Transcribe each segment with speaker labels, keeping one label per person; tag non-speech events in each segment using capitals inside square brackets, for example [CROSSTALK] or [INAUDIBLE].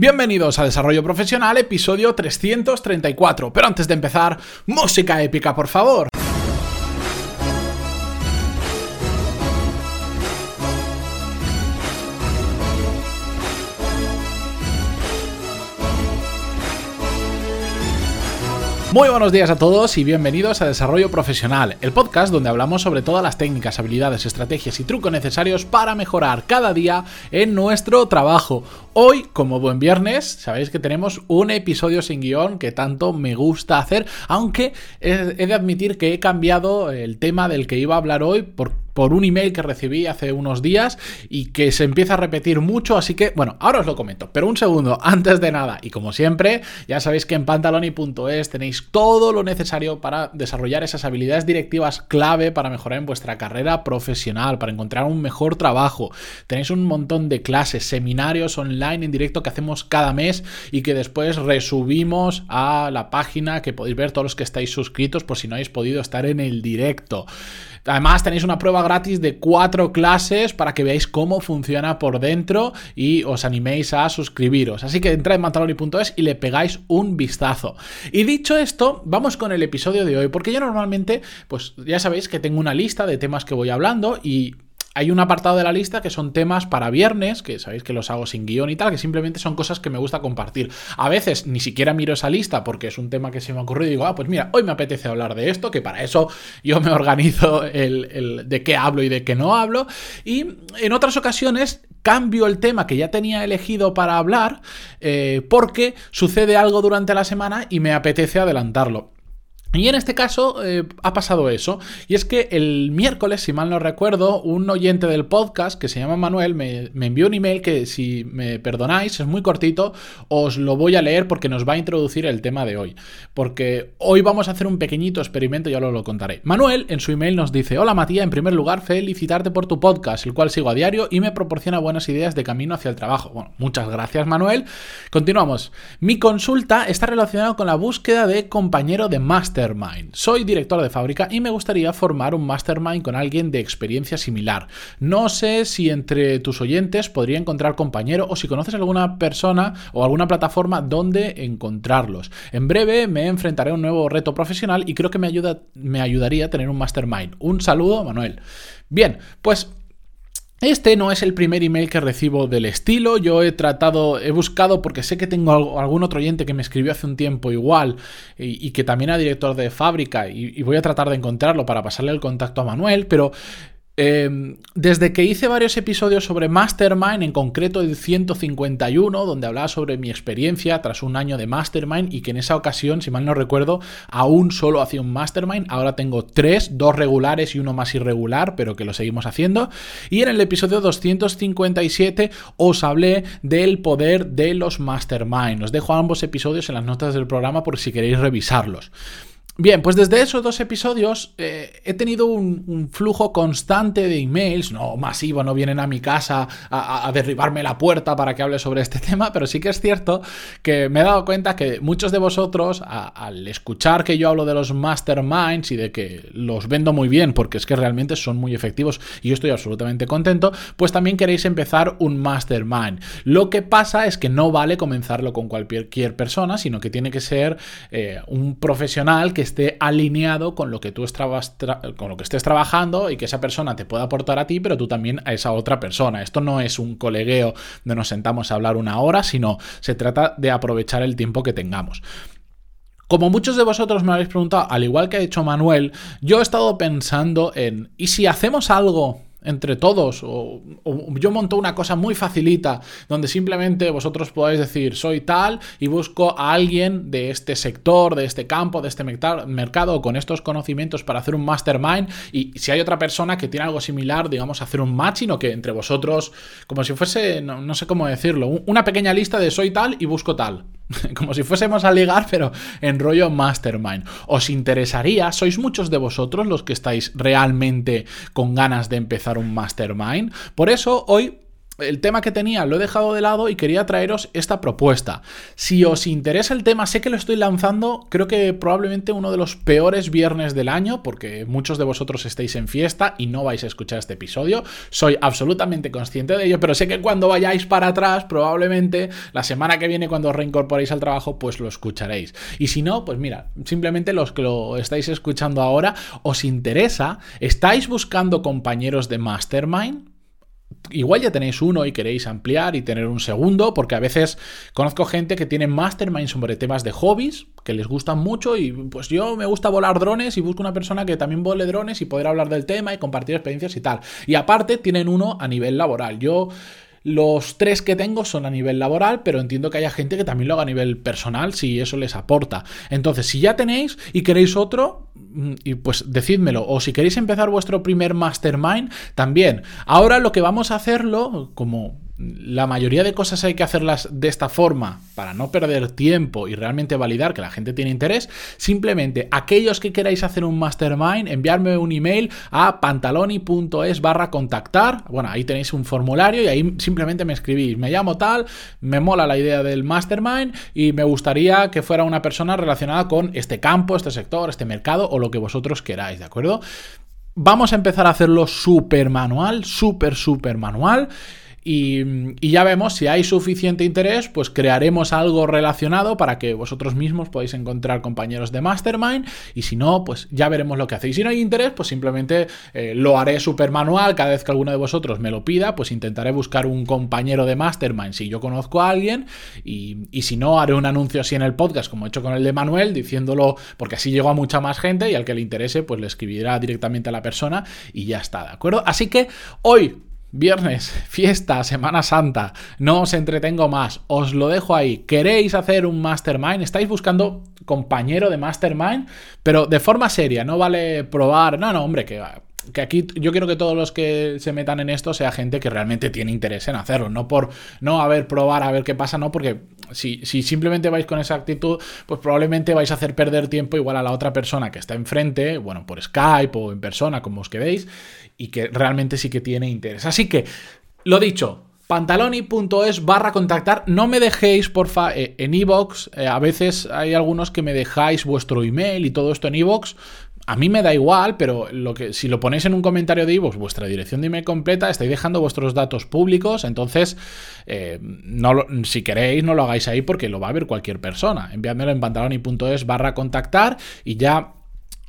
Speaker 1: Bienvenidos a Desarrollo Profesional, episodio 334. Pero antes de empezar, música épica, por favor. Muy buenos días a todos y bienvenidos a Desarrollo Profesional, el podcast donde hablamos sobre todas las técnicas, habilidades, estrategias y trucos necesarios para mejorar cada día en nuestro trabajo. Hoy, como buen viernes, sabéis que tenemos un episodio sin guion que tanto me gusta hacer, aunque he de admitir que he cambiado el tema del que iba a hablar hoy por por un email que recibí hace unos días y que se empieza a repetir mucho, así que bueno, ahora os lo comento, pero un segundo, [LAUGHS] antes de nada, y como siempre, ya sabéis que en pantaloni.es tenéis todo lo necesario para desarrollar esas habilidades directivas clave para mejorar en vuestra carrera profesional, para encontrar un mejor trabajo. Tenéis un montón de clases, seminarios online en directo que hacemos cada mes y que después resubimos a la página que podéis ver todos los que estáis suscritos por si no habéis podido estar en el directo. Además tenéis una prueba gratis de cuatro clases para que veáis cómo funciona por dentro y os animéis a suscribiros. Así que entrad en mantaloni.es y le pegáis un vistazo. Y dicho esto, vamos con el episodio de hoy, porque yo normalmente, pues ya sabéis que tengo una lista de temas que voy hablando y hay un apartado de la lista que son temas para viernes, que sabéis que los hago sin guion y tal, que simplemente son cosas que me gusta compartir. A veces ni siquiera miro esa lista porque es un tema que se me ha ocurrido y digo, ah, pues mira, hoy me apetece hablar de esto, que para eso yo me organizo el, de qué hablo y de qué no hablo. Y en otras ocasiones cambio el tema que ya tenía elegido para hablar eh, porque sucede algo durante la semana y me apetece adelantarlo. Y en este caso eh, ha pasado eso. Y es que el miércoles, si mal no recuerdo, un oyente del podcast que se llama Manuel me, envió un email que si me perdonáis, es muy cortito, os lo voy a leer porque nos va a introducir el tema de hoy. Porque hoy vamos a hacer un pequeñito experimento y os lo contaré. Manuel en su email nos dice, hola Matías, en primer lugar felicitarte por tu podcast, el cual sigo a diario y me proporciona buenas ideas de camino hacia el trabajo. Bueno, muchas gracias Manuel. Continuamos. Mi consulta está relacionada con la búsqueda de compañero de máster soy director de fábrica y me gustaría formar un mastermind con alguien de experiencia similar. No sé si entre tus oyentes podría encontrar compañero o si conoces alguna persona o alguna plataforma donde encontrarlos. En breve me enfrentaré a un nuevo reto profesional y creo que me, ayuda, me ayudaría a tener un mastermind. Un saludo, Manuel. Bien, pues este no es el primer email que recibo del estilo, yo he tratado, he buscado porque sé que tengo algún otro oyente que me escribió hace un tiempo igual y, que también era director de fábrica y, y, voy a tratar de encontrarlo para pasarle el contacto a Manuel, pero Em, desde que hice varios episodios sobre Mastermind, en concreto el 151, donde hablaba sobre mi experiencia tras un año de Mastermind y que en esa ocasión, si mal no recuerdo, aún solo hacía un Mastermind, ahora tengo tres, dos regulares y uno más irregular, pero que lo seguimos haciendo. Y en el episodio 257 os hablé del poder de los Mastermind. Os dejo ambos episodios en las notas del programa por si queréis revisarlos. Bien, pues desde esos dos episodios eh, he tenido un, flujo constante de emails, no masivo, no vienen a mi casa a, derribarme la puerta para que hable sobre este [LAUGHS] tema, pero sí que es cierto que me he dado cuenta que muchos de vosotros, al escuchar que yo hablo de los masterminds y de que los vendo muy bien, porque es que realmente son muy efectivos y yo estoy absolutamente contento, pues también queréis empezar un mastermind. Lo que pasa es que no vale comenzarlo con cualquier persona, sino que tiene que ser eh, un profesional que esté alineado con lo que tú con lo que estés trabajando y que esa persona te pueda aportar a ti, pero tú también a esa otra persona. Esto no es un colegueo donde nos sentamos a hablar una hora, sino se trata de aprovechar el tiempo que tengamos. Como muchos de vosotros me habéis preguntado, al igual que ha hecho Manuel, yo he estado pensando en, ¿y si hacemos algo entre todos. O, yo monto una cosa muy facilita donde simplemente vosotros podáis decir soy tal y busco a alguien de este sector, de este campo, de este mercado con estos conocimientos para hacer un mastermind y si hay otra persona que tiene algo similar, digamos, hacer un matching o que entre vosotros, como si fuese, no sé cómo decirlo, una pequeña lista de soy tal y busco tal. [LAUGHS] Como si fuésemos a ligar, pero en rollo mastermind. ¿Os interesaría? ¿Sois muchos de vosotros los que estáis realmente con ganas de empezar un mastermind? Por eso hoy el tema que tenía lo he dejado de lado y quería traeros esta propuesta. Si os interesa el tema, sé que lo estoy lanzando, creo que probablemente uno de los peores viernes del año, porque muchos de vosotros estáis en fiesta y no vais a escuchar este episodio. Soy absolutamente consciente de ello, pero sé que cuando vayáis para atrás, probablemente la semana que viene, cuando os reincorporéis al trabajo, pues lo escucharéis. Y si no, pues mira, simplemente los que lo estáis escuchando ahora, os interesa, estáis buscando compañeros de Mastermind igual ya tenéis uno y queréis ampliar y tener un segundo, porque a veces conozco gente que tiene mastermind sobre temas de hobbies, que les gustan mucho y pues yo me gusta volar drones y busco una persona que también vole drones y poder hablar del tema y compartir experiencias y tal. Y aparte tienen uno a nivel laboral. Yo los tres que tengo son a nivel laboral, pero entiendo que haya gente que también lo haga a nivel personal si eso les aporta. Entonces, si ya tenéis y queréis otro, mm, y pues decídmelo. O si queréis empezar vuestro primer mastermind, también. Ahora lo que vamos a hacerlo, como la mayoría de cosas hay que hacerlas de esta forma para no perder tiempo y realmente validar que la gente tiene interés. Simplemente aquellos que queráis hacer un mastermind, enviarme un email a pantaloni.es barra contactar. Bueno, ahí tenéis un formulario y ahí simplemente me escribís. Me llamo tal, me mola la idea del mastermind y me gustaría que fuera una persona relacionada con este campo, este sector, este mercado o lo que vosotros queráis, ¿de acuerdo? Vamos a empezar a hacerlo súper manual, súper, súper manual. Y, ya vemos si hay suficiente interés, pues crearemos algo relacionado para que vosotros mismos podáis encontrar compañeros de Mastermind. Y si no, pues ya veremos lo que hacéis. Si no hay interés, pues simplemente eh, lo haré súper manual. Cada vez que alguno de vosotros me lo pida, pues intentaré buscar un compañero de Mastermind si yo conozco a alguien. Y, y si no, haré un anuncio así en el podcast, como he hecho con el de Manuel, diciéndolo, porque así llego a mucha más gente y al que le interese, pues le escribirá directamente a la persona y ya está, ¿de acuerdo? Así que hoy Viernes, fiesta, Semana Santa, no os entretengo más, os lo dejo ahí. ¿Queréis hacer un mastermind? ¿Estáis buscando compañero de mastermind? Pero de forma seria, no vale probar, no, no, hombre, que, que aquí yo quiero que todos los que se metan en esto sea gente que realmente tiene interés en hacerlo, no por, no, a ver, probar, a ver qué pasa, no, porque si, si simplemente vais con esa actitud, pues probablemente vais a hacer perder tiempo igual a la otra persona que está enfrente, bueno, por Skype o en persona, como os quedéis, y que realmente sí que tiene interés. Así que, lo dicho, pantaloni.es barra contactar. No me dejéis, porfa, eh, en iVoox. Eh, a veces hay algunos que me dejáis vuestro email y todo esto en iVoox. A mí me da igual, pero lo que, si lo ponéis en un comentario de iVoox, vuestra dirección de email completa, estáis dejando vuestros datos públicos, entonces, eh, no si queréis, no lo hagáis ahí porque lo va a ver cualquier persona. Enviádmelo en pantaloni.es barra contactar y ya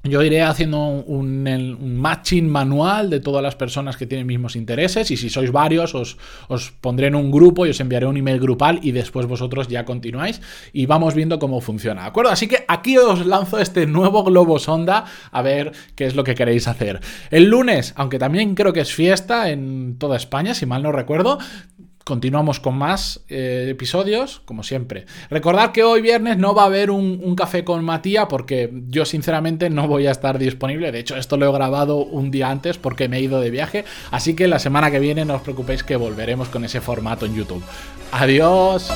Speaker 1: yo iré haciendo un, matching manual de todas las personas que tienen mismos intereses y si sois varios os, os, pondré en un grupo y os enviaré un email grupal y después vosotros ya continuáis y vamos viendo cómo funciona, ¿de acuerdo? Así que aquí os lanzo este nuevo globo sonda a ver qué es lo que queréis hacer. El lunes, aunque también creo que es fiesta en toda España, si mal no recuerdo, continuamos con más eh, episodios, como siempre. Recordad que hoy viernes no va a haber un, café con Matías porque yo sinceramente no voy a estar disponible. De hecho, esto lo he grabado un día antes porque me he ido de viaje. Así que la semana que viene no os preocupéis que volveremos con ese formato en YouTube. Adiós.